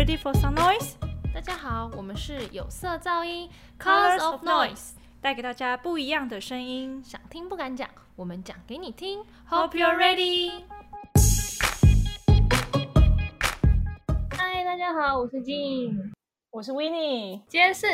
Ready for some noise？大家好，我们是有色噪音 Colors of Noise，带给大家不一样的声音。想听不敢讲，我们讲给你听。Hope you're ready。嗨，大家好，我是静，我是 w i n n i e 今天是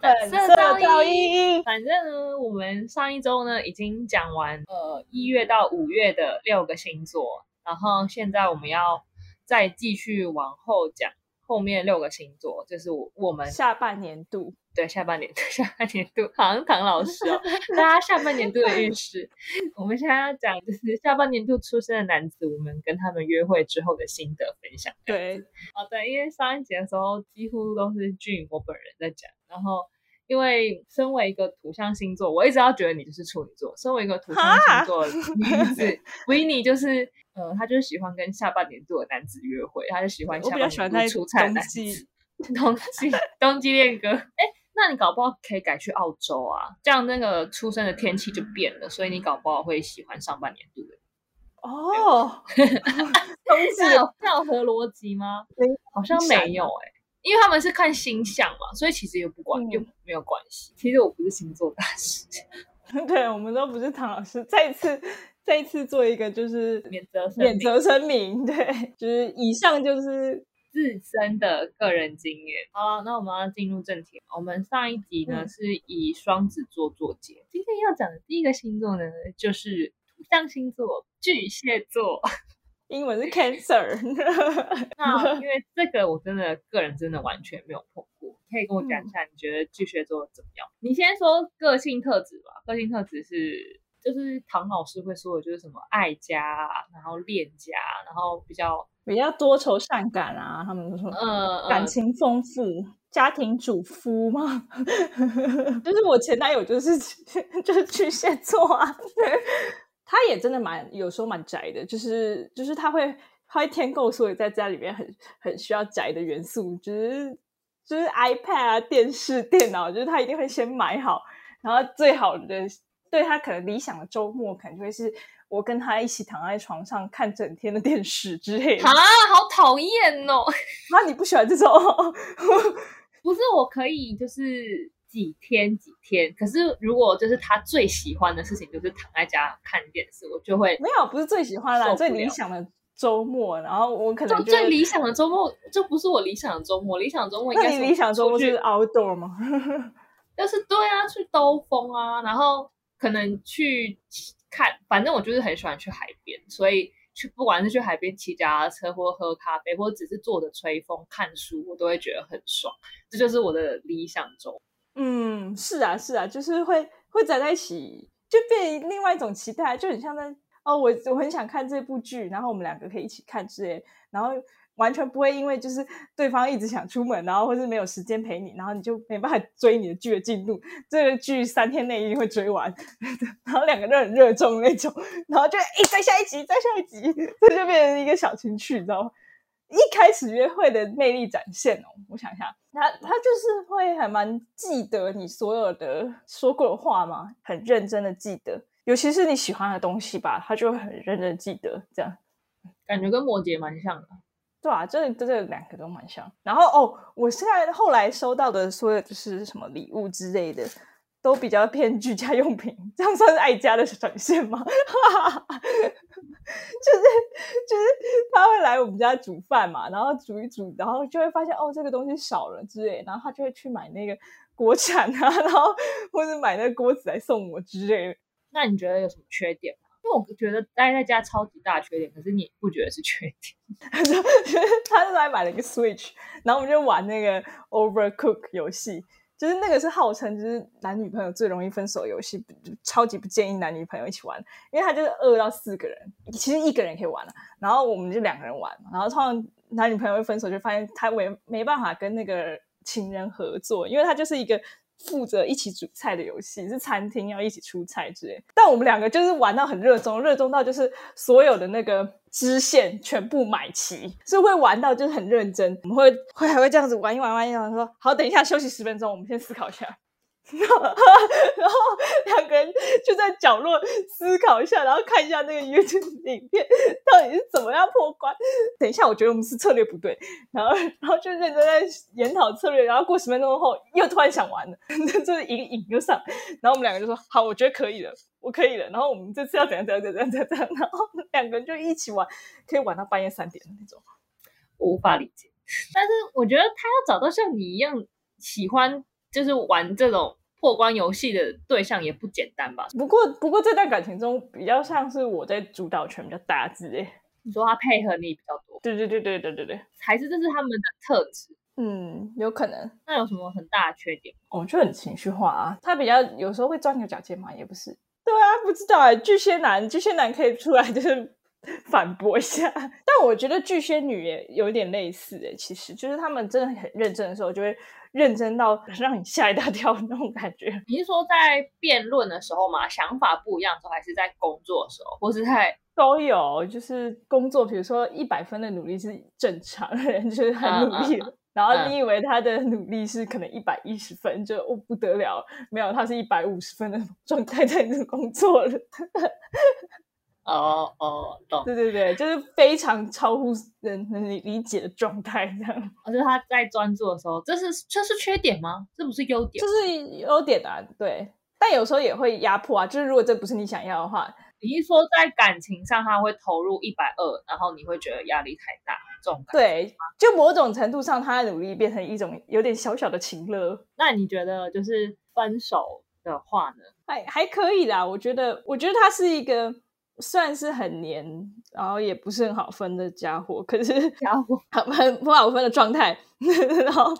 粉色噪音。反正呢，我们上一周呢已经讲完呃一月到五月的六个星座，然后现在我们要再继续往后讲后面六个星座，就是我我们下半年度，对下半年下半年度，好像唐老师哦，大家下半年度的运势。我们现在要讲就是下半年度出生的男子，我们跟他们约会之后的心得分享。对，哦对，因为上一集的时候几乎都是俊我本人在讲，然后因为身为一个土象星座，我一直要觉得你就是处女座。身为一个土象星座的 女子维尼就是呃，她就是喜欢跟下半年度的男子约会，她就喜欢我下半年度出差的冬男子。季。冬季冬季恋歌，哎，那你搞不好可以改去澳洲啊，这样那个出生的天气就变了，所以你搞不好会喜欢上半年度的。哦，冬季这有这有合逻辑吗？好像没有哎、因为他们是看星象嘛，所以其实又不管、嗯又没有关系。其实我不是星座大师，对，我们都不是唐老师。再一次，再一次做一个就是免责免责声明，对，就是以上就是自身的个人经验。好了，那我们要进入正题。我们上一集呢、嗯是以双子座做结，今天要讲的第一个星座呢就是土象星座巨蟹座。英文是 Cancer。那因为这个我真的个人真的完全没有碰过，可以跟我讲一下你觉得巨蟹座怎么样？你先说个性特质吧，个性特质是就是唐老师会说的，就是什么爱家啊，然后恋家，然后比较比较多愁善感啊，他们说呃感情丰富，家庭主夫嘛，就是我前男友就是 就是巨蟹座啊，他也真的蛮有时候蛮宅的，就是就是他会他会添购所以在家里面很很需要宅的元素，就是就是 iPad 啊、电视、电脑，就是他一定会先买好，然后最好的对他可能理想的周末，可能就会是我跟他一起躺在床上看整天的电视之类的。啊，好讨厌哦！啊，你不喜欢这种？不是我可以就是几天几天，可是如果就是他最喜欢的事情就是躺在家看电视，我就会没有，不是最喜欢啦，最理想的周末。然后我可能就最理想的周末，就不是我理想的周末，理想周末应该是理想周末是 outdoor 吗？就是对啊，去兜风啊，然后可能去看，反正我就是很喜欢去海边，所以去不管是去海边骑脚踏车，或喝咖啡，或者只是坐着吹风看书，我都会觉得很爽。这就是我的理想中。嗯，是啊，是啊，就是会会宅在一起，就变另外一种期待，就很像在哦，我我很想看这部剧，然后我们两个可以一起看之类，然后完全不会因为就是对方一直想出门，然后或是没有时间陪你，然后你就没办法追你的剧的进度，这个剧三天内一定会追完，然后两个都很热衷那种，然后就哎再下一集，再下一集，这就变成一个小情趣，你知道吗？一开始约会的魅力展现哦，我想一下，他他就是会还蛮记得你所有的说过的话嘛，很认真的记得，尤其是你喜欢的东西吧，他就会很认真地记得，这样感觉跟摩羯蛮像的。对啊，这这这两个都蛮像。然后哦，我现在后来收到的所有就是什么礼物之类的，都比较偏居家用品，这样算是爱家的展现吗？就是就是他会来我们家煮饭嘛，然后煮一煮，然后就会发现哦这个东西少了之类，然后他就会去买那个国产啊，然后或者买那个锅子来送我之类的。那你觉得有什么缺点吗？因为我觉得待在家超级大缺点，可是你不觉得是缺点？他就他就来买了一个 Switch，然后我们就玩那个 Overcook 游戏，就是那个是号称就是男女朋友最容易分手游戏，超级不建议男女朋友一起玩，因为他就是二到四个人，其实一个人可以玩了、然后我们就两个人玩，然后通常男女朋友会分手，就发现他没没办法跟那个情人合作，因为他就是一个。负责一起煮菜的游戏是餐厅要一起出菜之类，但我们两个就是玩到很热衷，热衷到就是所有的那个支线全部买齐，是会玩到就是很认真。我们会会还会这样子玩一玩玩一玩，说好，等一下休息十分钟，我们先思考一下。然后两个人就在角落思考一下，然后看一下那个游戏 影片到底是怎么样破关。等一下，我觉得我们是策略不对，然后 然后就认真在研讨策略，然后过十分钟后又突然想玩了，就是一个瘾就上，然后我们两个就说好，我觉得可以了，我可以了，然后我们这次要怎样怎样怎样怎样怎样，然后两个人就一起玩，可以玩到半夜三点的那种。我无法理解，但是我觉得他要找到像你一样喜欢就是玩这种破关游戏的对象也不简单吧？不过不过这段感情中比较像是我在主导权比较大之类。你说他配合你比较多，对对对对对对对，还是这是他们的特质？嗯，有可能。那有什么很大的缺点？我就很情绪化啊，他比较有时候会钻牛角尖嘛，也不是。对啊，不知道哎，巨蟹男巨蟹男可以出来就是 反驳一下，但我觉得巨蟹女也有点类似哎，其实就是他们真的很认真的时候，就会认真到 让你吓一大跳那种感觉。你是说在辩论的时候嘛，想法不一样的时候，还是在工作的时候，或是在？都有，就是工作，比如说一百分的努力是正常人，就是很努力了。然后你以为他的努力是可能一百一十分，就哦不得了，没有，他是一百五十分的状态在那工作了。哦哦，懂。对对对，就是非常超乎人能理解的状态，这样。而且他在专注的时候，这是这是缺点吗？这不是优点？这是优点啊，对。但有时候也会压迫啊，就是如果这不是你想要的话。你一说在感情上他会投入一百二，然后你会觉得压力太大，这种感对，就某种程度上他的努力变成一种有点小小的情乐。那你觉得就是分手的话呢？还还可以啦，我觉得，我觉得他是一个算是很黏，然后也不是很好分的家伙，可是 家伙 很不好分的状态，然后。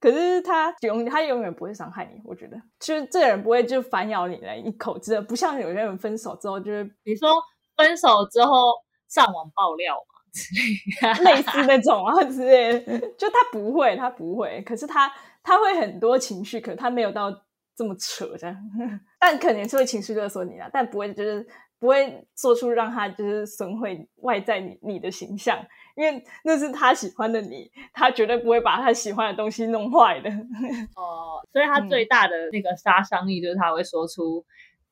可是他永他永远不会伤害你，我觉得，就是这个人不会就反咬你来一口，真的不像有些人分手之后就是你说分手之后上网爆料嘛类似那种啊之类，就他不会，他不会，可是他他会很多情绪，可他没有到这么扯这样，但肯定是会情绪勒索你啊，但不会就是不会做出让他就是损毁外在你你的形象。因为那是他喜欢的你，他绝对不会把他喜欢的东西弄坏的。哦，所以他最大的那个杀伤力就是他会说出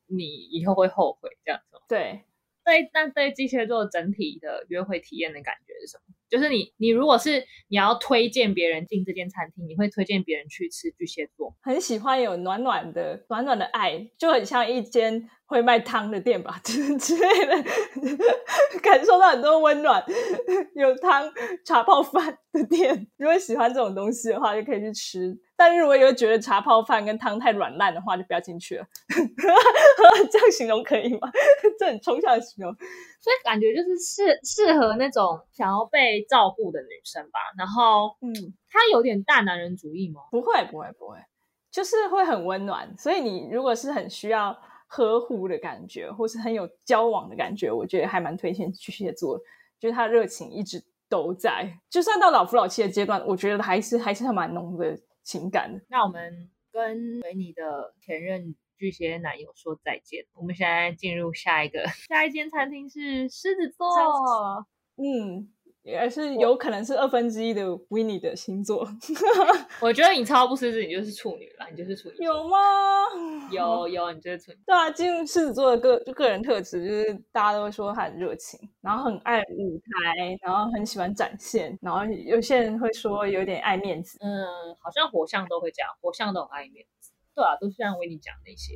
你以后会后悔这样子。对，对，那对巨蟹座整体的约会体验的感觉是什么？就是你，你如果是你要推荐别人进这间餐厅，你会推荐别人去吃巨蟹座？很喜欢有暖暖的、暖暖的爱，就很像一间会卖汤的店吧，之之类的，感受到很多温暖，有汤、茶泡饭的店。如果喜欢这种东西的话，就可以去吃。但是如果有觉得茶泡饭跟汤太软烂的话，就不要进去了。这样形容可以吗？这很抽象的形容。所以感觉就是适适合那种想要被照顾的女生吧。然后，嗯，他有点大男人主义吗？不会，不会，不会，就是会很温暖。所以你如果是很需要呵护的感觉，或是很有交往的感觉，我觉得还蛮推荐巨蟹座。就是他热情一直都在，就算到老夫老妻的阶段，我觉得还是还是蛮浓的。情感。那我们跟维尼的前任巨蟹男友说再见。我们现在进入下一个，下一间餐厅是狮子座。嗯。也是有可能是二分之一的 Winnie 的星座，我觉得你超不狮子，你就是处女了，你就是处女。有吗？有有，你就是处女。对啊，进入狮子座的个个人特质就是大家都会说他很热情，然后很爱舞台，然后很喜欢展现，然后有些人会说有点爱面子。嗯，好像火象都会这样，火象都很爱面子。对啊，都是像维尼讲那些。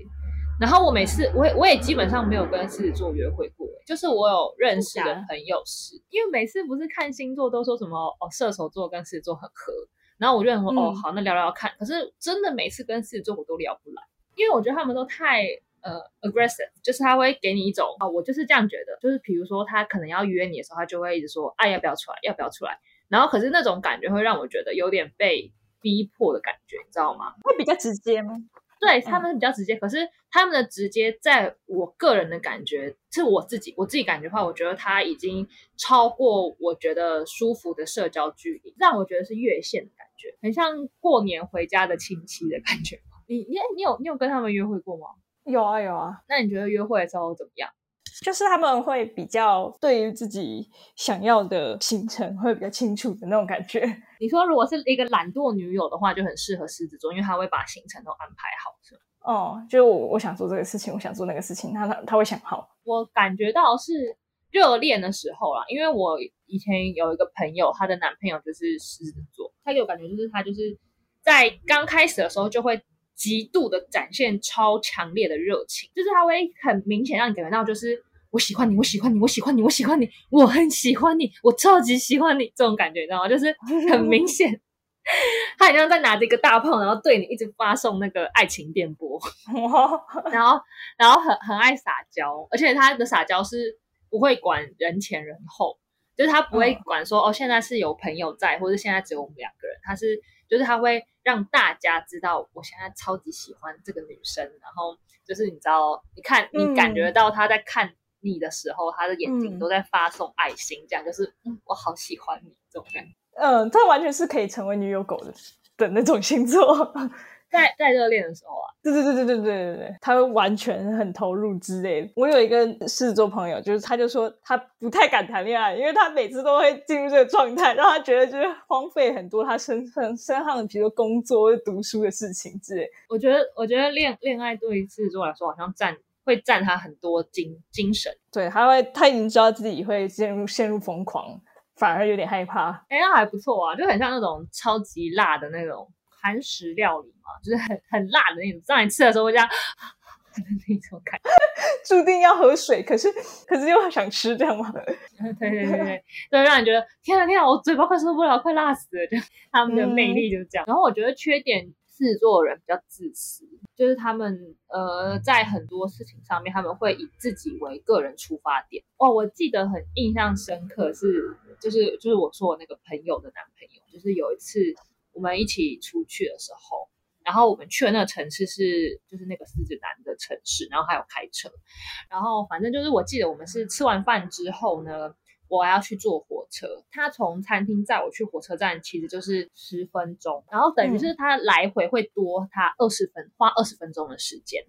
然后我每次，我也我也基本上没有跟狮子座约会过，就是我有认识的朋友是，因为每次不是看星座都说什么哦，射手座跟狮子座很合，然后我就说哦好，那聊聊看。可是真的每次跟狮子座我都聊不来，因为我觉得他们都太呃 aggressive，就是他会给你一种啊，我就是这样觉得，就是比如说他可能要约你的时候，他就会一直说啊要不要出来，要不要出来，然后可是那种感觉会让我觉得有点被逼迫的感觉，你知道吗？会比较直接吗？对他们比较直接，可是他们的直接，在我个人的感觉，是我自己我自己感觉的话，我觉得他已经超过我觉得舒服的社交距离，让我觉得是越线的感觉，很像过年回家的亲戚的感觉。你你你有你有跟他们约会过吗？有啊有啊。那你觉得约会的时候怎么样？就是他们会比较对于自己想要的行程会比较清楚的那种感觉。你说如果是一个懒惰女友的话，就很适合狮子座，因为他会把行程都安排好，是吗？哦，就我我想做这个事情，我想做那个事情，他他他会想好。我感觉到是热恋的时候啦，因为我以前有一个朋友，她的男朋友就是狮子座，他给我感觉就是他就是在刚开始的时候就会极度的展现超强烈的热情，就是他会很明显让你感觉到就是我喜欢你，我喜欢你，我喜欢你，我喜欢你，我很喜欢你，我超级喜欢你。这种感觉，你知道吗？就是很明显。他好像在拿着一个大炮，然后对你一直发送那个爱情电波，然后然后很很爱撒娇，而且他的撒娇是不会管人前人后，就是他不会管说哦现在是有朋友在，或者现在只有我们两个人，他是就是他会让大家知道我现在超级喜欢这个女生，然后就是你知道，你看你感觉到他在看你的时候，他的眼睛都在发送爱心，这样就是嗯我好喜欢你这种感觉。嗯，他完全是可以成为女友狗的的那种星座，在在热恋的时候啊，对对对对对对对对，他会完全很投入之类的。我有一个狮子座朋友，就是他就说他不太敢谈恋爱，因为他每次都会进入这个状态，让他觉得就是荒废很多他身身身上的，比如说工作或者读书的事情之类。我觉得，我觉得恋恋爱对于狮子座来说，好像占会占他很多精精神。对，他会他已经知道自己会陷入陷入疯狂。反而有点害怕，哎，那还不错啊，就很像那种超级辣的那种韩食料理嘛，就是很很辣的那种。让你吃的时候会这样那种感觉，注定要喝水，可是可是又想吃，这样吗？对对对对，就让你觉得天啊天啊，我嘴巴快受不了，快辣死了。就他们的魅力就是这样。然后我觉得缺点，狮子座的人比较自私，就是他们呃在很多事情上面，他们会以自己为个人出发点。哦，我记得很印象深刻是。就是就是我说我那个朋友的男朋友，就是有一次我们一起出去的时候，然后我们去的那个城市是就是那个狮子男的城市，然后还有开车，然后反正就是我记得我们是吃完饭之后呢，我要去坐火车，他从餐厅载我去火车站，其实就是十分钟，然后等于是他来回会多他二十分花二十分钟的时间，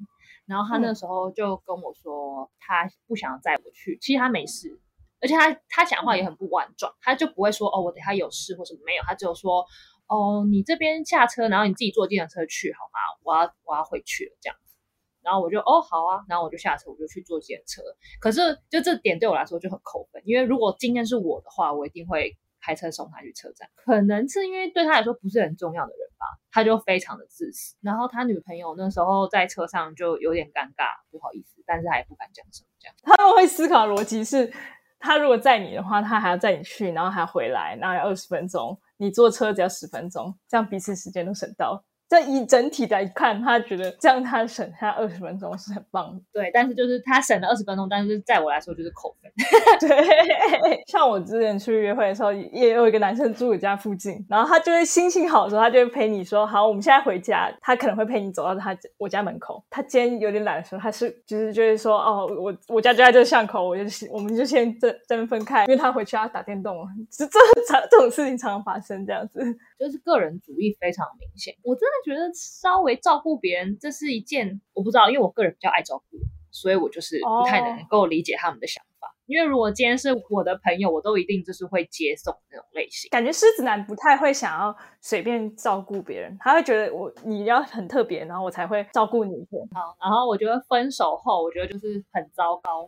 然后他那时候就跟我说他不想载我去，其实他没事。而且他他讲话也很不婉转，他就不会说哦，我等下有事或什么没有，他只有说哦，你这边下车，然后你自己坐计程车去好吗？我要我要回去了这样子，然后我就哦好啊，然后我就下车，我就去坐计程车。可是就这点对我来说就很扣分，因为如果今天是我的话，我一定会开车送他去车站。可能是因为对他来说不是很重要的人吧，他就非常的自私。然后他女朋友那时候在车上就有点尴尬，不好意思，但是他也不敢讲什么这样。他们会思考逻辑是。他如果载你的话，他还要载你去，然后还要回来，然后要二十分钟。你坐车只要十分钟，这样彼此时间都省到。这以整体来看，他觉得这样他省下二十分钟是很棒的。对，但是就是他省了二十分钟，但是在我来说就是扣分。对，像我之前出去约会的时候，也有一个男生住我家附近，然后他就会心情好的时候，他就会陪你说：“好，我们现在回家。”他可能会陪你走到他我家门口。他今天有点懒的时候，他是就是就会说：“哦，我我家就在这个巷口，我就我们就先这这边分开，因为他回去要打电动。”这这常这种事情常常发生，这样子就是个人主义非常明显。我真的。觉得稍微照顾别人，这是一件我不知道，因为我个人比较爱照顾，所以我就是不太能够理解他们的想法。因为如果今天是我的朋友，我都一定就是会接送那种类型。感觉狮子男不太会想要随便照顾别人，他会觉得我你要很特别，然后我才会照顾你。好，然后我觉得分手后，我觉得就是很糟糕，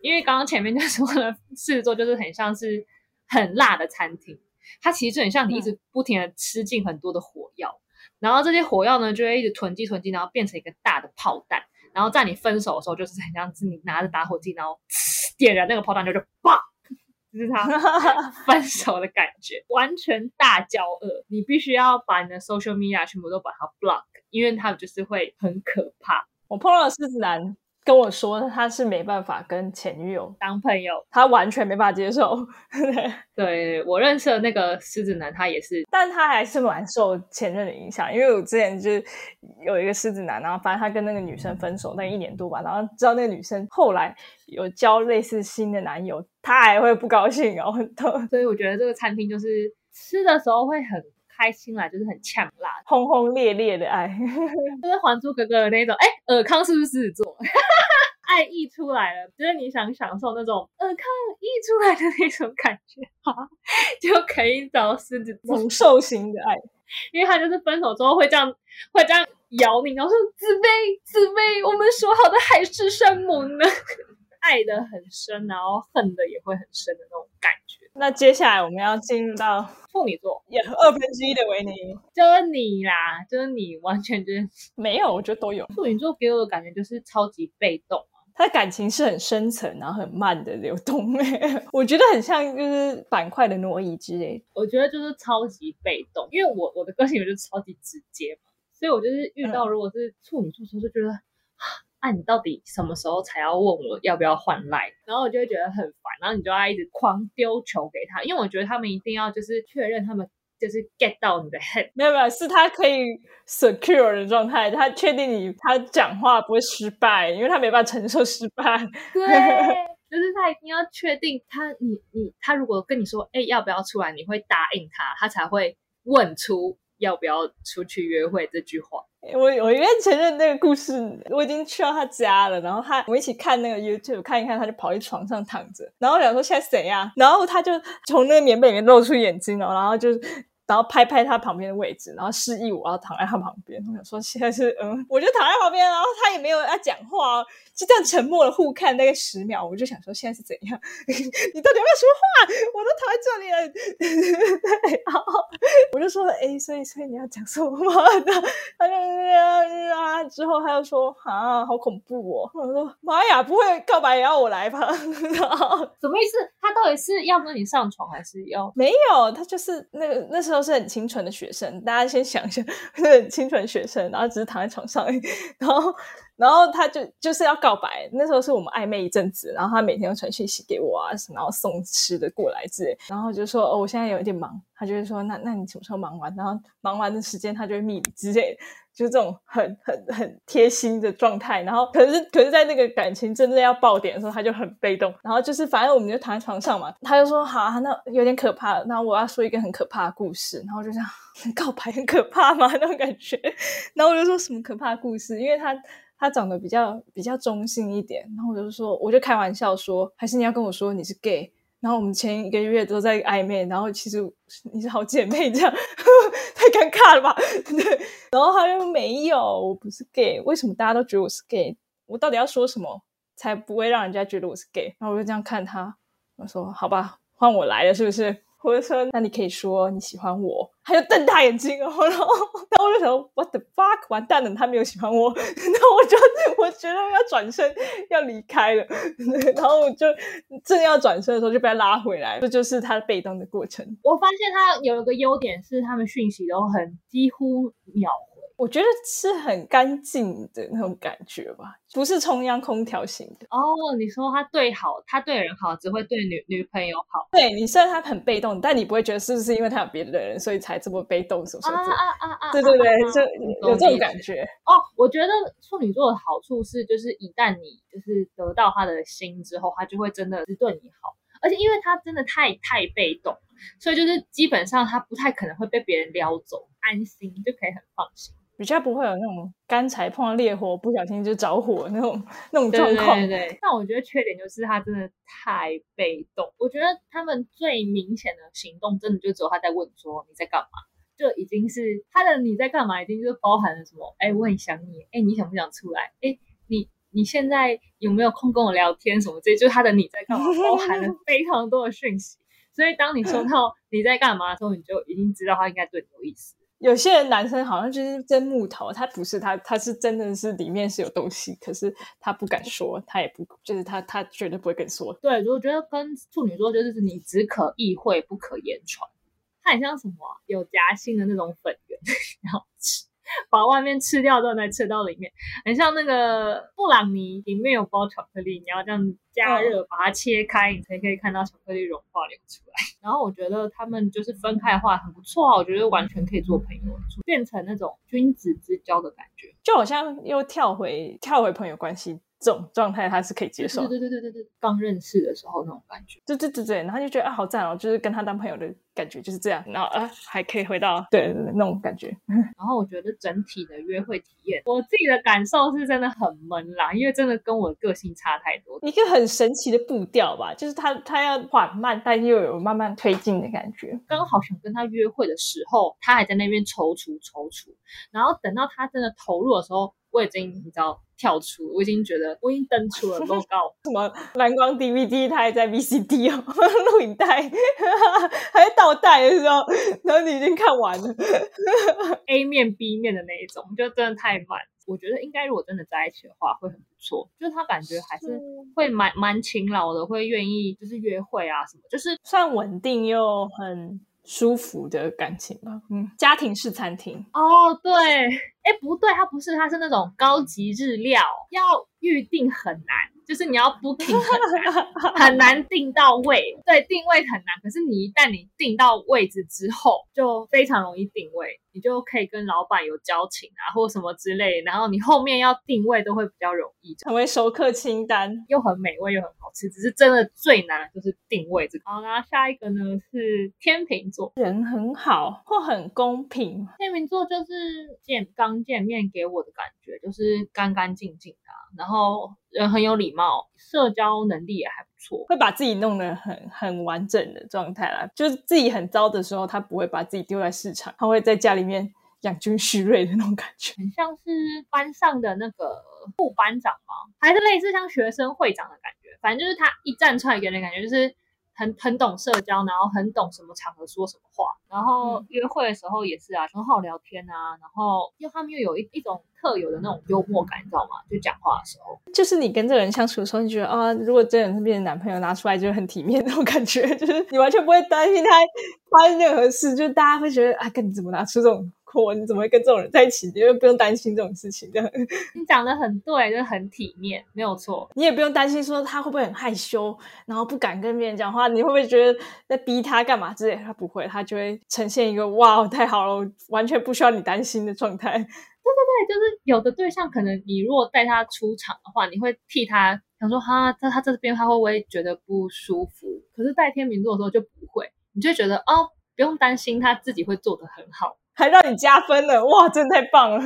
因为刚刚前面就说了，狮子座就是很像是很辣的餐厅，它其实就很像你一直不停的吃进很多的火药。然后这些火药呢，就会一直囤积囤积，然后变成一个大的炮弹。然后在你分手的时候，就是很像是你拿着打火机，然后点燃那个炮弹，就就爆，就是他 分手的感觉，完全大交恶。你必须要把你的 social media 全部都把它 block，因为他就是会很可怕。我碰到狮子男。跟我说他是没办法跟前女友当朋友，他完全没办法接受。对我认识的那个狮子男，他也是，但他还是蛮受前任的影响。因为我之前就有一个狮子男，然后反正他跟那个女生分手那一年多吧，然后知道那个女生后来有交类似新的男友，他还会不高兴哦。所以我觉得这个餐厅就是吃的时候会很。开心啦，就是很呛辣、轰轰烈烈的爱，就是《还珠格格》的那种。哎，尔康是不是狮子座？爱溢出来了，就是你想享受那种尔康溢出来的那种感觉，哈，就可以找狮子座，猛兽型的爱。因为他就是分手之后会这样，会这样咬你，然后说紫薇，紫薇，我们说好的海誓山盟呢？爱的很深，然后恨的也会很深的那种感觉。那接下来我们要进入到处女座，也二分之一的维尼，就是你啦，就是你，完全就是没有，我觉得都有。处女座给我的感觉就是超级被动啊，他的感情是很深层，然后很慢的流动，我觉得很像就是板块的挪移之类。我觉得就是超级被动，因为我我的个性就是超级直接嘛，所以我就是遇到如果是处女座时候就觉得。那你到底什么时候才要问我要不要换赖？然后我就会觉得很烦，然后你就要一直狂丢球给他，因为我觉得他们一定要就是确认他们就是 get 到你的 head。没有没有，是他可以 secure 的状态，他确定你他讲话不会失败，因为他没办法承受失败。对，就是他一定要确定他你你他如果跟你说哎要不要出来，你会答应他，他才会问出要不要出去约会这句话。我我愿意承认那个故事，我已经去到他家了，然后他我们一起看那个 YouTube 看一看，他就跑去床上躺着，然后我想说现在谁呀，然后他就从那个棉被里面露出眼睛了，然后就。然后拍拍他旁边的位置，然后示意我要躺在他旁边。我想说现在是嗯，我就躺在旁边，然后他也没有要讲话，就这样沉默的互看大概十秒。我就想说现在是怎样？你到底要不要说话？我都躺在这里了。对 然后我就说哎，所以所以你要讲什么吗？他就啊，之后他又说啊，好恐怖哦。我说妈呀，不会告白也要我来吧？然后什么意思？他到底是要跟你上床，还是要没有？他就是那个那时候。都是很清纯的学生，大家先想一下，是，很清纯学生，然后只是躺在床上，然后，然后他就就是要告白。那时候是我们暧昧一阵子，然后他每天都传讯息给我啊，然后送吃的过来之类，然后就说哦，我现在有一点忙，他就会说那那你什么时候忙完？然后忙完的时间他就会密你之类。就这种很很很贴心的状态，然后可是可是在那个感情真正要爆点的时候，他就很被动。然后就是反正我们就躺在床上嘛，他就说好啊，那有点可怕。那我要说一个很可怕的故事，然后就这样 告白很可怕吗？那种感觉。然后我就说什么可怕的故事？因为他他长得比较比较中性一点，然后我就说我就开玩笑说，还是你要跟我说你是 gay。然后我们前一个月都在暧昧，然后其实你是好姐妹这样，太尴尬了吧？对。然后他又没有，我不是 gay，为什么大家都觉得我是 gay？我到底要说什么才不会让人家觉得我是 gay？然后我就这样看他，我说好吧，换我来了，是不是？我就说，那你可以说你喜欢我，他就瞪大眼睛哦，然后，然后我就想，what the fuck，完蛋了，他没有喜欢我，然后我就我觉得要转身要离开了，然后我就正要转身的时候就被他拉回来，这就是他被动的过程。我发现他有一个优点是，他们讯息都很几乎秒。我觉得是很干净的那种感觉吧，不是中央空调型的。哦，你说他对好，他对人好，只会对女女朋友好。对你虽然他很被动，但你不会觉得是不是因为他有别的人，所以才这么被动，是不是？啊啊啊啊！对对对，就有这种感觉。哦，我觉得处女座的好处是，就是一旦你就是得到他的心之后，他就会真的是对你好，而且因为他真的太太被动，所以就是基本上他不太可能会被别人撩走，安心就可以很放心。比较不会有那种干柴碰到烈火不小心就着火那种那种状况。对对对。但我觉得缺点就是他真的太被动。我觉得他们最明显的行动，真的就只有他在问说你在干嘛，就已经是他的你在干嘛，已经就是包含了什么？哎，我很想你。哎，你想不想出来？哎，你你现在有没有空跟我聊天？什么这就是他的你在干嘛，包含了非常多的讯息。所以当你收 到你在干嘛的时候，你就已经知道他应该对你有意思。有些人男生好像就是真木头，他不是他，他是真的是里面是有东西，可是他不敢说，他也不就是他他绝对不会跟说。对，我觉得跟处女座就是你只可意会不可言传，他很像什么有夹心的那种粉圆，然后吃。把外面吃掉之后再吃到里面，很像那个布朗尼里面有包巧克力，你要这样加热把它切开，你才可以看到巧克力融化流出来。然后我觉得他们就是分开的话很不错啊，我觉得完全可以做朋友，变成那种君子之交的感觉，就好像又跳回跳回朋友关系。这种状态他是可以接受对。对对对对对，刚认识的时候那种感觉。对对对对，然后就觉得啊好赞哦，就是跟他当朋友的感觉就是这样，然后啊还可以回到对对对那种感觉。然后我觉得整体的约会体验，我自己的感受是真的很闷啦，因为真的跟我的个性差太多。一个很神奇的步调吧，就是他他要缓慢，但又有慢慢推进的感觉。刚好想跟他约会的时候，他还在那边踌躇踌躇，然后等到他真的投入的时候，我已经你知道跳出，我已经觉得我已经登出了 logo 什么蓝光 DVD，它还在 VCD 哦，录影带还在倒带的时候，然后你已经看完了。A 面 B 面的那一种，就真的太慢。我觉得应该如果真的在一起的话，会很不错。就是他感觉还是会蛮蛮勤劳的，会愿意就是约会啊什么，就是算稳定又很舒服的感情吧。嗯，家庭式餐厅，哦对，哎不对，它不是，它是那种高级日料，要预定很难。就是你要 booking 很难，很难定到位。对，定位很难。可是你一旦你定到位置之后，就非常容易定位，你就可以跟老板有交情啊，或什么之类。然后你后面要定位都会比较容易，成为熟客清单。又很美味又很好吃。只是真的最难的就是定位这个。好，那下一个呢是天秤座，人很好或很公平，天秤座就是健刚见面给我的感觉就是干干净净的啊、然后人很有礼貌，社交能力也还不错。会把自己弄得很很完整的状态啦。就是自己很糟的时候，他不会把自己丢在市场，他会在家里面养精蓄锐的那种感觉。很像是班上的那个副班长吗？还是类似像学生会长的感觉？反正就是他一站出来给人感觉就是很很懂社交，然后很懂什么场合说什么话，然后嗯。约会的时候也是啊，很好聊天啊，然后因为他们又有一一种特有的那种幽默感，你知道吗？就讲话的时候，就是你跟这个人相处的时候，你觉得啊，如果真的是变成男朋友，拿出来就是很体面那种感觉，就是你完全不会担心他发生任何事，就是大家会觉得啊，跟你怎么拿出这种货，你怎么会跟这种人在一起？因为不用担心这种事情，这样 你讲的很对，就是很体面，没有错。你也不用担心说他会不会很害羞，然后不敢跟别人讲话，你会不会觉得在逼他干嘛之类？他不会，他就会呈现一个哇，太好了，完全不需要你担心的状态。对对对，就是有的对象，可能你如果带他出场的话，你会替他想说，哈，他他这边他会不会觉得不舒服？可是带天秤座的时候就不会，你就觉得哦，不用担心，他自己会做的很好。还让你加分了，哇，真的太棒了！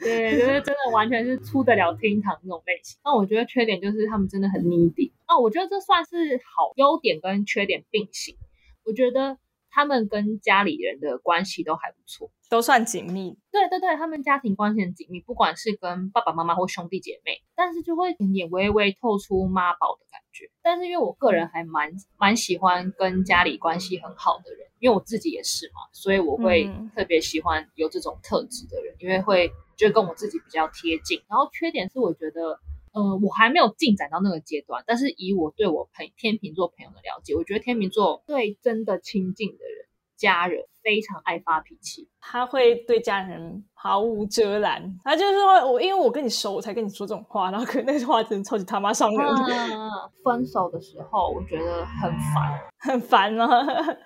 对，就是真的完全是出得了厅堂那种类型。那我觉得缺点就是他们真的很 needy。那我觉得这算是好优点跟缺点并行。我觉得他们跟家里人的关系都还不错。都算紧密，对对对，他们家庭关系很紧密，不管是跟爸爸妈妈或兄弟姐妹，但是就会有点微微透出妈宝的感觉。但是因为我个人还蛮蛮喜欢跟家里关系很好的人，因为我自己也是嘛，所以我会嗯特别喜欢有这种特质的人，因为会就跟我自己比较贴近。然后缺点是我觉得。呃，我还没有进展到那个阶段，但是以我对我朋天秤座朋友的了解，我觉得天秤座对真的亲近的人、家人非常爱发脾气。他会对家人毫无遮拦，他就是说我因为我跟你熟，我才跟你说这种话，然后可能那句话真的超级他妈伤人，嗯，分手的时候我觉得很烦，很烦啊。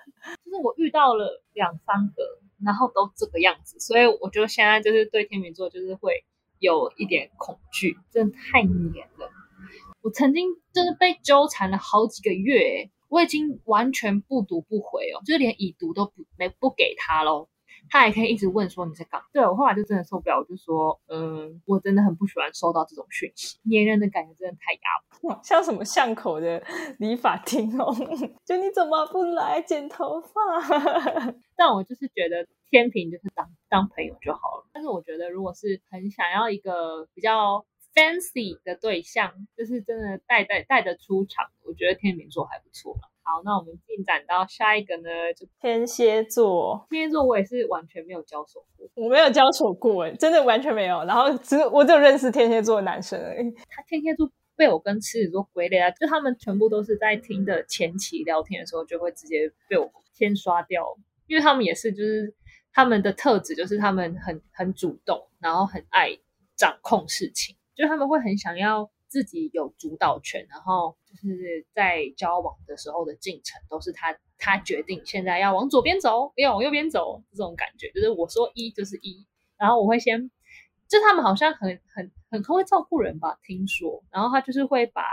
就是我遇到了两三个，然后都这个样子，所以我觉得现在就是对天秤座就是会有一点恐惧，真的太黏了。我曾经真的被纠缠了好几个月欸，我已经完全不读不回哦，就是连已读都不没不给他喽。他还可以一直问说你在干嘛？对我后来就真的受不了，我就说，嗯，我真的很不喜欢收到这种讯息，黏人的感觉真的太压迫。像什么巷口的理发厅哦，就你怎么不来剪头发？但我就是觉得天平就是当当朋友就好了。但是我觉得如果是很想要一个比较 fancy 的对象，就是真的带带带得出场，我觉得天秤座还不错了。好，那我们进展到下一个呢，就天蝎座，天蝎座，我也是完全没有交手过。我没有交手过，哎，真的完全没有。然后只我只有认识天蝎座的男生而已。他天蝎座被我跟狮子座归类啊，就他们全部都是在听的前期聊天的时候，就会直接被我先刷掉，因为他们也是就是他们的特质就是他们很很主动，然后很爱掌控事情，就他们会很想要自己有主导权，然后就是在交往的时候的进程都是他他决定现在要往左边走，要往右边走，这种感觉就是我说一就是一，然后我会先，就他们好像很很很会照顾人吧？听说，然后他就是会把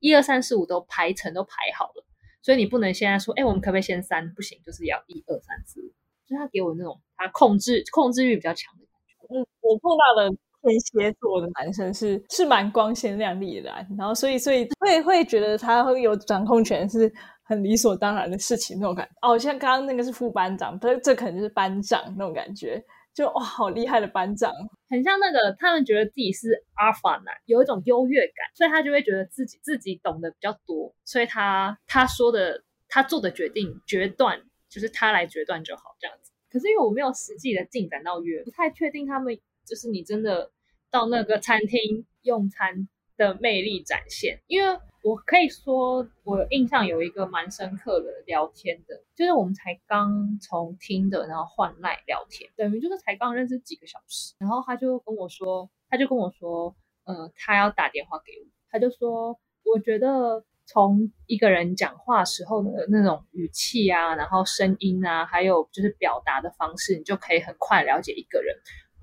一二三四五都排成都排好了，所以你不能现在说，哎，我们可不可以先三？不行，就是要一二三四五。就是他给我那种他控制控制欲比较强的感觉。嗯，我碰到的天蝎座的男生是是蛮光鲜亮丽的，然后所以所以会会觉得他会有掌控权是很理所当然的事情那种感觉。哦，像刚刚那个是副班长，这这可能就是班长那种感觉，就哇好厉害的班长，很像那个他们觉得自己是阿尔法男，有一种优越感，所以他就会觉得自己自己懂得比较多，所以他他说的他做的决定决断就是他来决断就好这样子。可是因为我没有实际的进展到约，不太确定他们就是你真的到那个餐厅用餐的魅力展现。因为我可以说，我印象有一个蛮深刻的聊天的，就是我们才刚从听的，然后换赖聊天，等于就是才刚认识几个小时，然后他就跟我说，他就跟我说，呃，他要打电话给我，他就说，我觉得。从一个人讲话时候的那种语气啊，然后声音啊，还有就是表达的方式，你就可以很快了解一个人。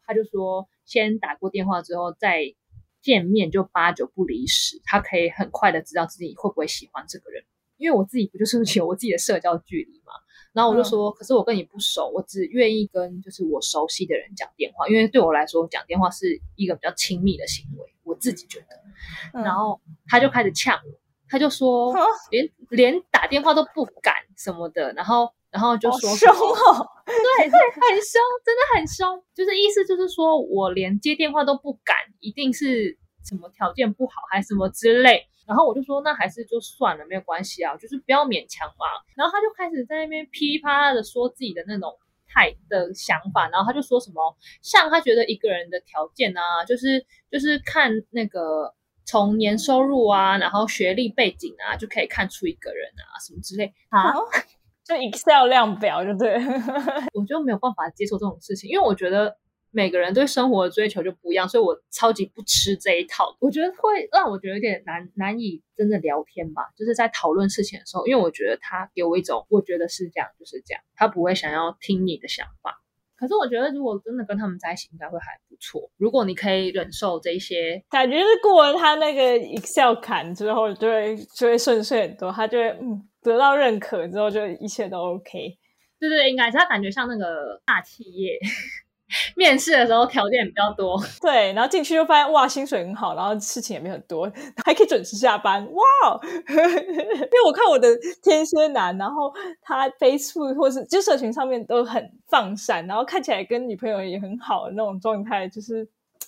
他就说，先打过电话之后再见面，就八九不离十。他可以很快的知道自己会不会喜欢这个人。因为我自己不就是有我自己的社交距离嘛。然后我就说，可是我跟你不熟，我只愿意跟就是我熟悉的人讲电话，因为对我来说讲电话是一个比较亲密的行为，我自己觉得。然后他就开始呛我。他就说连连打电话都不敢什么的，然后然后就说凶哦，对对，很凶，真的很凶，就是意思就是说我连接电话都不敢，一定是什么条件不好还是什么之类。然后我就说那还是就算了，没有关系啊，就是不要勉强嘛。然后他就开始在那边噼里啪啦的说自己的那种态的想法，然后他就说什么像他觉得一个人的条件啊，就是就是看那个。从年收入啊，然后学历背景啊，就可以看出一个人啊，什么之类啊，就 Excel 量表就对，我就没有办法接受这种事情，因为我觉得每个人对生活的追求就不一样，所以我超级不吃这一套。我觉得会让我觉得有点难难以真的聊天吧，就是在讨论事情的时候，因为我觉得他给我一种，我觉得是这样就是这样，他不会想要听你的想法。可是我觉得，如果真的跟他们在一起，应该会还不错。如果你可以忍受这些，感觉是过了他那个 Excel 坎之后，就会就会顺遂很多。他就会嗯得到认可之后，就一切都 OK。对对，应该是他感觉像那个大企业。面试的时候条件比较多，对，然后进去就发现哇，薪水很好，然后事情也没很多，还可以准时下班，哇！因为我看我的天蝎男，然后他 Facebook 或是就社群上面都很放闪，然后看起来跟女朋友也很好的那种状态，就是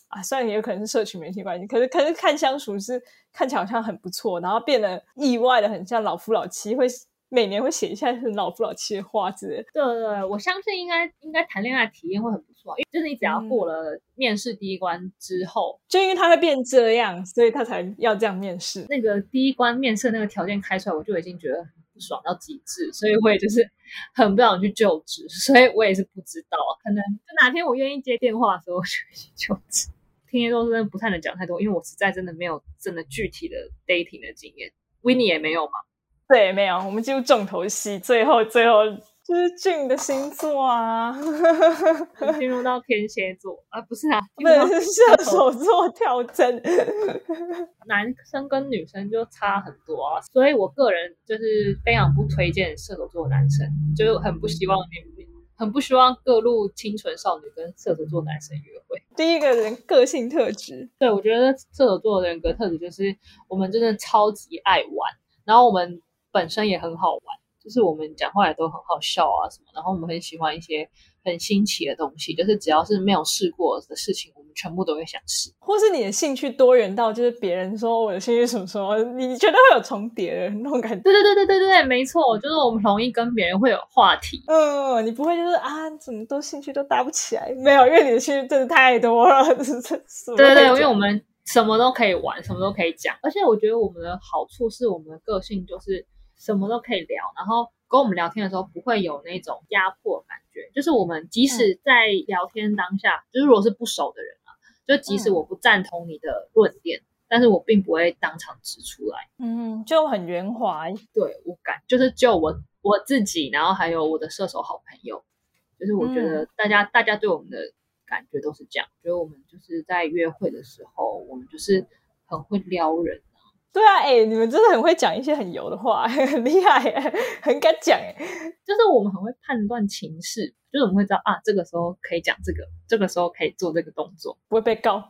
啊，虽然也有可能是社群媒体关系，可是可是看相处是看起来好像很不错，然后变得意外的很像老夫老妻会。每年会写一下很老夫老妻的话之类。对对对，我相信应该应该谈恋爱体验会很不错，因为就是你只要过了面试第一关之后，就因为他会变这样，所以他才要这样面试。那个第一关面试那个条件开出来，我就已经觉得不爽到极致，所以我也就是很不想去就职，所以我也是不知道，可能就哪天我愿意接电话的时候就去就职。天蝎座真的不太能讲太多，因为我实在真的没有真的具体的 dating 的经验 w i n n i e 也没有嘛。对，没有，我们进入重头戏，最后最后就是俊的星座啊，进入到天蝎座啊，不是啊，不是射手座跳针，男生跟女生就差很多啊，所以我个人就是非常不推荐射手座男生，就很不希望你，很不希望各路清纯少女跟射手座男生约会。第一个人个性特质，对我觉得射手座的人格特质就是我们真的超级爱玩，然后我们。本身也很好玩，就是我们讲话也都很好笑啊什么，然后我们很喜欢一些很新奇的东西，就是只要是没有试过的事情，我们全部都会想试。或是你的兴趣多元到，就是别人说我的兴趣什么什么，你觉得会有重叠的那种感觉？对对对对对对，没错，就是我们容易跟别人会有话题。嗯，你不会就是啊，怎么都兴趣都搭不起来？没有，因为你的兴趣真的太多了。对对对，因为我们什么都可以玩，什么都可以讲，而且我觉得我们的好处是我们的个性就是。什么都可以聊，然后跟我们聊天的时候不会有那种压迫感觉，就是我们即使在聊天当下，就是如果是不熟的人啊，就即使我不赞同你的论点，但是我并不会当场指出来，嗯，就很圆滑。对我感就是就我我自己，然后还有我的射手好朋友，就是我觉得大家大家对我们的。感觉都是这样，觉得我们就是在约会的时候，我们就是很会撩人。对啊，哎，你们真的很会讲一些很油的话，很厉害，很敢讲，哎，就是我们很会判断情势，就是我们会知道啊，这个时候可以讲这个，这个时候可以做这个动作，不会被告。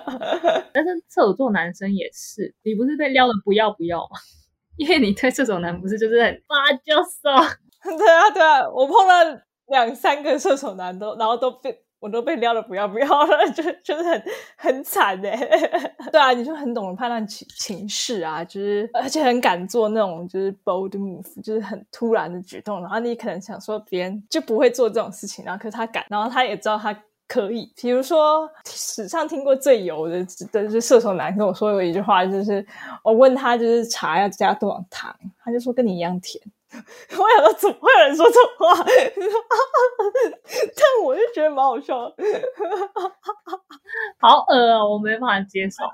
但是射手座男生也是，你不是被撩的不要不要吗？因为你对射手男不是就是很发就说，对啊对啊，我碰到两三个射手男都，然后都被。我都被撩的不要不要了，就就是很很惨哎。对啊，你就很懂得判断情情势啊，就是而且很敢做那种就是 bold move，就是很突然的举动。然后你可能想说别人就不会做这种事情，然后可是他敢，然后他也知道他可以。比如说史上听过最油的的就是射手男跟我说过一句话，就是我问他就是茶要加多少糖，他就说跟你一样甜。我想说，怎么会有人说这种话？但我就觉得蛮好笑，好恶啊！我没办法接受。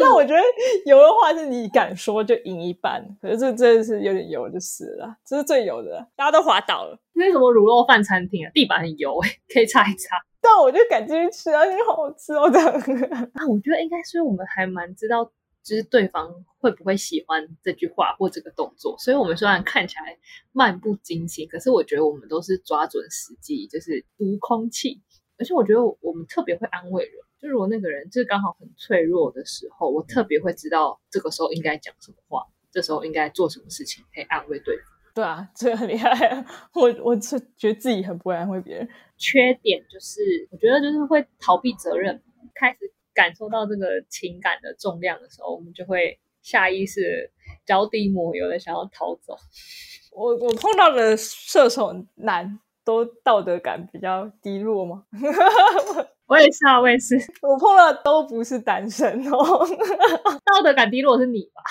但我觉得油的话是你敢说就赢一半，可是这真的是有点油就是了，这是最油的，大家都滑倒了。那什么卤肉饭餐厅啊？地板很油哎，可以擦一擦。但我就敢进去吃啊，因为好好吃哦这样。啊，我觉得应该是我们还蛮知道。就是对方会不会喜欢这句话或这个动作，所以我们虽然看起来漫不经心，可是我觉得我们都是抓准时机，就是读空气。而且我觉得我们特别会安慰人，就如果那个人就是刚好很脆弱的时候，我特别会知道这个时候应该讲什么话，这时候应该做什么事情可以安慰对方。对啊，这个很厉害。我我是觉得自己很不会安慰别人。缺点就是我觉得就是会逃避责任，开始。感受到这个情感的重量的时候，我们就会下意识脚底抹油的想要逃走。我我碰到的射手男都道德感比较低落吗？我也是啊，我也是。我碰到都不是单身哦，道德感低落是你吧？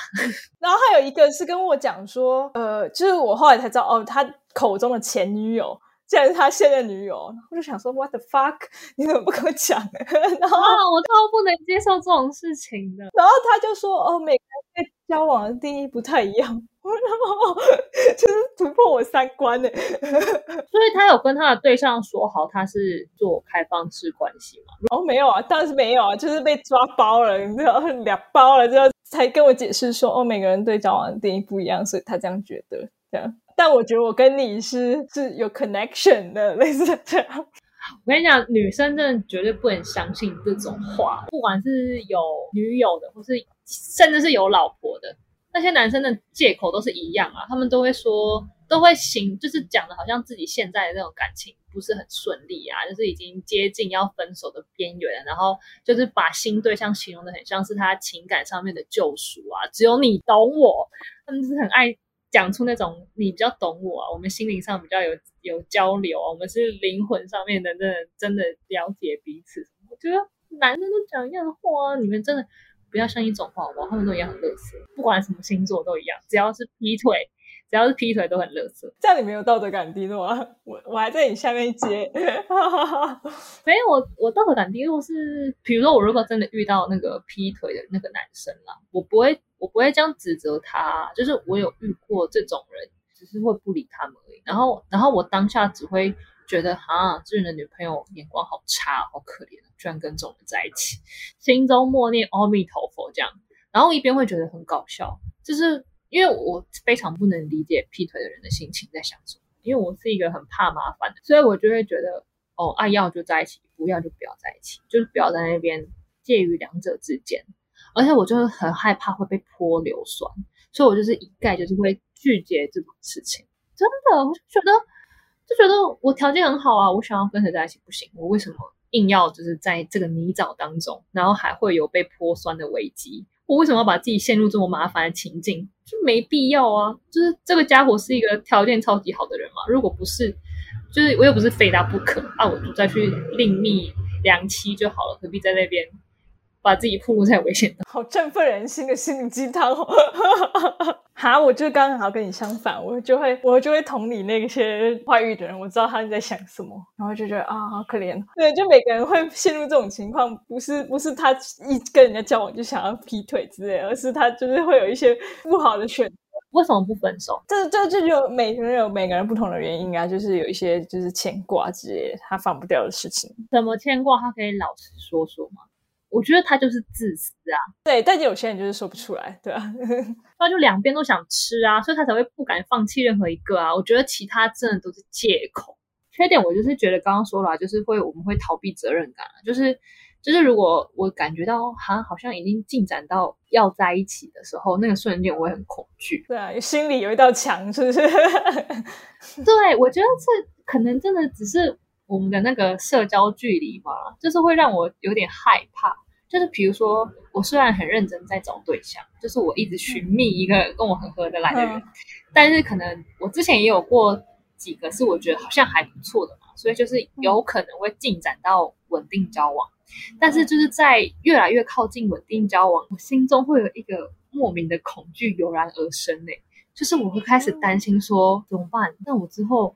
然后还有一个是跟我讲说，呃，就是我后来才知道，哦，他口中的前女友。竟然是他现任女友，我就想说，What the fuck？你怎么不跟我讲？然后我超不能接受这种事情的。然后他就说，哦，每个人对交往的定义不太一样，然后就是突破我三观呢。所以他有跟他的对象说好，他是做开放式关系嘛？然后没有啊，当然是没有啊，就是被抓包了，你知道，两包了之后才跟我解释说，哦，每个人对交往的定义不一样，所以他这样觉得，这样。但我觉得我跟你是是有 connection 的，类似这样。我跟你讲，女生真的绝对不能相信这种话，不管是有女友的，或是甚至是有老婆的，那些男生的借口都是一样啊。他们都会说，都会行，就是讲的好像自己现在的那种感情不是很顺利啊，就是已经接近要分手的边缘，然后就是把新对象形容的很像是他情感上面的救赎啊，只有你懂我，他们是很爱。讲出那种你比较懂我啊，我们心灵上比较有有交流啊，我们是灵魂上面的，真的真的了解彼此。我觉得男生都讲一样的话啊，你们真的不要相信这种话好不好？他们都一样很乐色，不管什么星座都一样，只要是劈腿，只要是劈腿都很乐色。这样你没有道德感低落啊？我我还在你下面接，没有我我道德感低落是，比如说我如果真的遇到那个劈腿的那个男生啦，我不会。我不会这样指责他，就是我有遇过这种人，只是会不理他们而已。然后，然后我当下只会觉得，啊，这人的女朋友眼光好差，好可怜，居然跟这种人在一起，心中默念阿弥陀佛这样。然后一边会觉得很搞笑，就是因为我非常不能理解劈腿的人的心情在想什么，因为我是一个很怕麻烦的，所以我就会觉得，哦，爱要就在一起，不要就不要在一起，就是不要在那边介于两者之间。而且我就是很害怕会被泼硫酸，所以我就是一概就是会拒绝这种事情。真的，我就觉得就觉得我条件很好啊，我想要跟谁在一起不行，我为什么硬要就是在这个泥沼当中，然后还会有被泼酸的危机？我为什么要把自己陷入这么麻烦的情境？就没必要啊！就是这个家伙是一个条件超级好的人嘛，如果不是，就是我又不是非他不可啊，我就再去另觅良妻就好了，何必在那边？把自己暴露在危险的，好振奋人心的心灵鸡汤哦！哈，我就刚好跟你相反，我就会我就会同理那些坏遇的人，我知道他们在想什么，然后就觉得啊，好可怜。对，就每个人会陷入这种情况，不是不是他一跟人家交往就想要劈腿之类，而是他就是会有一些不好的选择，为什么不分手？这这这就每个人有每个人不同的原因啊，就是有一些就是牵挂之类，他放不掉的事情。怎么牵挂？他可以老实说说吗？我觉得他就是自私啊，对，但是有些人就是说不出来，对啊，他就两边都想吃啊，所以他才会不敢放弃任何一个啊。我觉得其他真的都是借口。缺点我就是觉得刚刚说了，就是会我们会逃避责任感，就是就是如果我感觉到哈好像已经进展到要在一起的时候，那个瞬间我会很恐惧。对啊，心里有一道墙，是不是？对，我觉得这可能真的只是我们的那个社交距离嘛，就是会让我有点害怕。就是比如说，我虽然很认真在找对象，就是我一直寻觅一个跟我很合得来的人，但是可能我之前也有过几个是我觉得好像还不错的嘛，所以就是有可能会进展到稳定交往。但是就是在越来越靠近稳定交往，我心中会有一个莫名的恐惧油然而生嘞，就是我会开始担心说怎么办？那我之后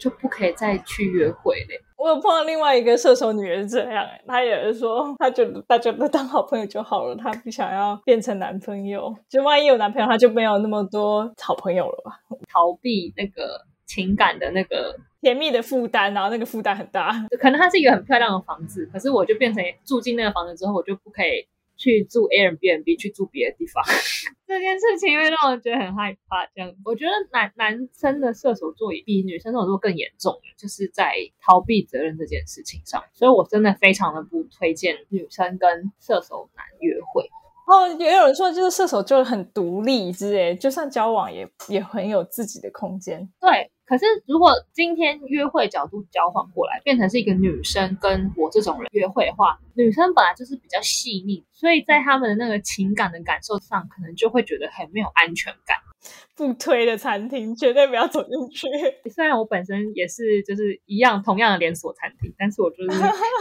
就不可以再去约会嘞。我有碰到另外一个射手女人这样，她也是说，她觉得大家都当好朋友就好了，她不想要变成男朋友。就万一有男朋友，她就没有那么多好朋友了吧？逃避那个情感的那个甜蜜的负担，然后那个负担很大。可能它是一个很漂亮的房子，可是我就变成住进那个房子之后，我就不可以。去住 Airbnb 去住别的地方，这件事情会让我觉得很害怕。这样，我觉得男男生的射手座比女生射手座更严重，就是在逃避责任这件事情上。所以我真的非常的不推荐女生跟射手男约会。哦，也有人说，就是射手就很独立之类，就算交往也也很有自己的空间。对。可是，如果今天约会角度交换过来，变成是一个女生跟我这种人约会的话，女生本来就是比较细腻，所以在他们的那个情感的感受上，可能就会觉得很没有安全感。不推的餐厅绝对不要走进去。虽然我本身也是就是一样同样的连锁餐厅，但是我就是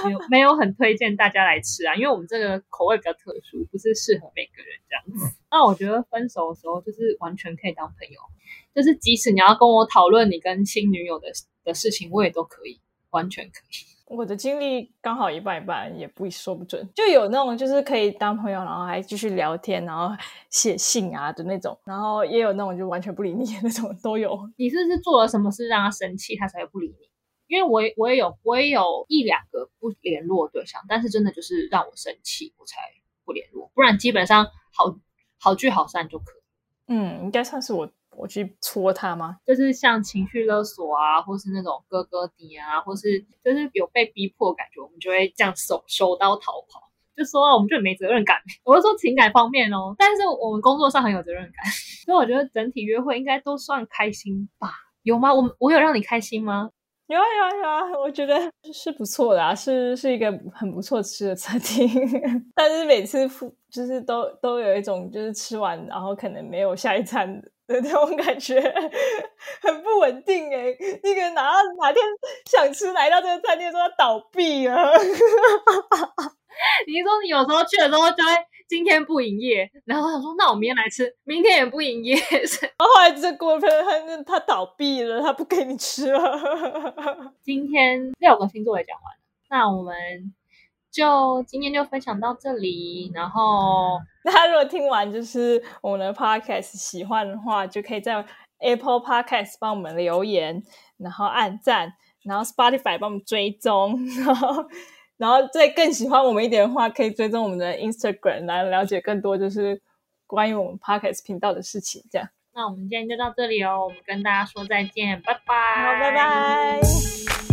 没有 没有很推荐大家来吃啊，因为我们这个口味比较特殊，不是适合每个人这样子。那我觉得分手的时候就是完全可以当朋友，就是即使你要跟我讨论你跟新女友的的事情，我也都可以，完全可以。我的经历刚好一半一半，也不说不准。就有那种就是可以当朋友，然后还继续聊天，然后写信啊的那种，然后也有那种就完全不理你的那种都有。你是不是做了什么事让他生气，他才会不理你？因为我我也有我也有一两个不联络对象，但是真的就是让我生气，我才不联络，不然基本上好好聚好散就可以。嗯，应该算是我。我去戳他吗？就是像情绪勒索啊，或是那种哥哥底啊，或是就是有被逼迫感觉，我们就会这样手手刀逃跑。就说啊，我们就没责任感。我是说情感方面哦，但是我们工作上很有责任感，所以我觉得整体约会应该都算开心吧？有吗？我我有让你开心吗？有啊有啊有啊，我觉得是不错的啊，是是一个很不错吃的餐厅，但是每次付就是都都有一种就是吃完然后可能没有下一餐的。的那种感觉很不稳定哎，那个哪哪天想吃来到这个餐厅说要倒闭了，你说你有时候去的时候就会今天不营业，然后他说那我明天来吃，明天也不营业，然后来这过分他他倒闭了，他不给你吃了。今天六个星座也讲完了，那我们。就今天就分享到这里，然后大家如果听完就是我们的 podcast 喜欢的话，就可以在 Apple Podcast 帮我们留言，然后按赞，然后 Spotify 帮我们追踪，然后然后再更喜欢我们一点的话，可以追踪我们的 Instagram 来了解更多就是关于我们 podcast 频道的事情。这样，那我们今天就到这里哦，我们跟大家说再见，拜拜，好，拜拜。